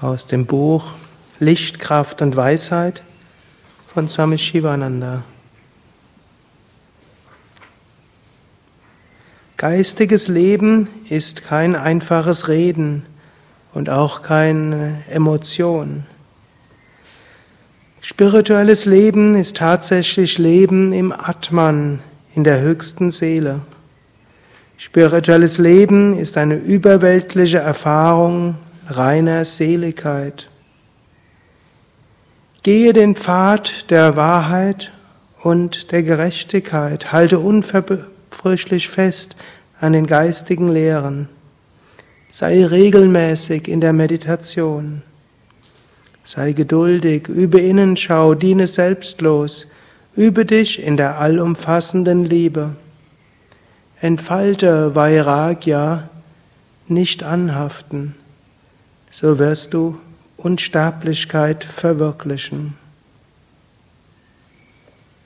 aus dem Buch Licht, Kraft und Weisheit von Swami Shivananda. Geistiges Leben ist kein einfaches Reden und auch keine Emotion. Spirituelles Leben ist tatsächlich Leben im Atman, in der höchsten Seele. Spirituelles Leben ist eine überweltliche Erfahrung reiner Seligkeit. Gehe den Pfad der Wahrheit und der Gerechtigkeit, halte unverbrüchlich fest an den geistigen Lehren. Sei regelmäßig in der Meditation. Sei geduldig, übe Innenschau, diene selbstlos, übe dich in der allumfassenden Liebe. Entfalte Vairagya, nicht anhaften so wirst du Unsterblichkeit verwirklichen.